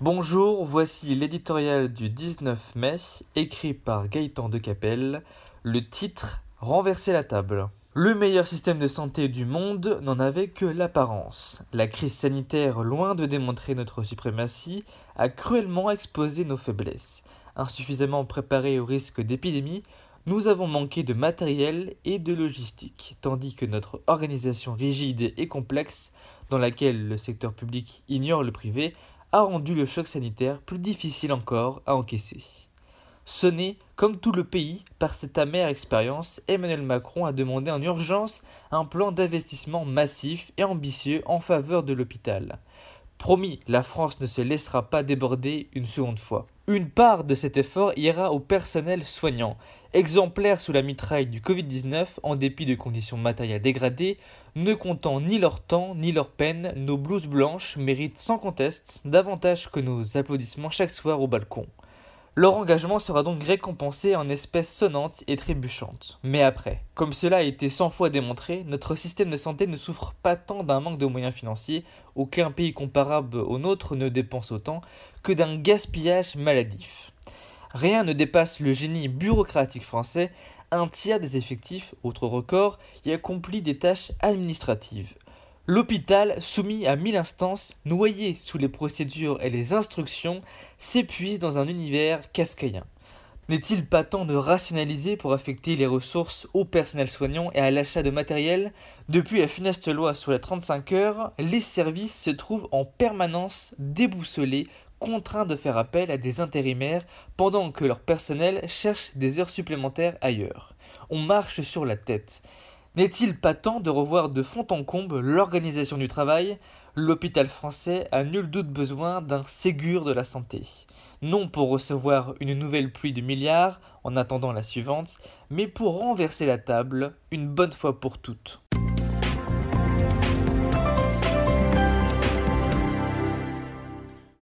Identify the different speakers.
Speaker 1: Bonjour, voici l'éditorial du 19 mai, écrit par Gaëtan de Capelle. Le titre Renverser la table. Le meilleur système de santé du monde n'en avait que l'apparence. La crise sanitaire, loin de démontrer notre suprématie, a cruellement exposé nos faiblesses. Insuffisamment préparés au risque d'épidémie, nous avons manqué de matériel et de logistique, tandis que notre organisation rigide et complexe, dans laquelle le secteur public ignore le privé, a rendu le choc sanitaire plus difficile encore à encaisser. Sonné, comme tout le pays, par cette amère expérience, Emmanuel Macron a demandé en urgence un plan d'investissement massif et ambitieux en faveur de l'hôpital. Promis, la France ne se laissera pas déborder une seconde fois. Une part de cet effort ira au personnel soignant. Exemplaires sous la mitraille du Covid-19, en dépit de conditions matérielles dégradées, ne comptant ni leur temps ni leur peine, nos blouses blanches méritent sans conteste davantage que nos applaudissements chaque soir au balcon. Leur engagement sera donc récompensé en espèces sonnantes et trébuchantes. Mais après, comme cela a été cent fois démontré, notre système de santé ne souffre pas tant d'un manque de moyens financiers, aucun pays comparable au nôtre ne dépense autant, que d'un gaspillage maladif. Rien ne dépasse le génie bureaucratique français, un tiers des effectifs, autre record, y accomplit des tâches administratives. L'hôpital, soumis à mille instances, noyé sous les procédures et les instructions, s'épuise dans un univers kafkaïen. N'est-il pas temps de rationaliser pour affecter les ressources au personnel soignant et à l'achat de matériel? Depuis la funeste loi sur les 35 heures, les services se trouvent en permanence déboussolés, contraints de faire appel à des intérimaires pendant que leur personnel cherche des heures supplémentaires ailleurs. On marche sur la tête. N'est-il pas temps de revoir de fond en comble l'organisation du travail? L'hôpital français a nul doute besoin d'un Ségur de la santé. Non pour recevoir une nouvelle pluie de milliards en attendant la suivante, mais pour renverser la table une bonne fois pour toutes.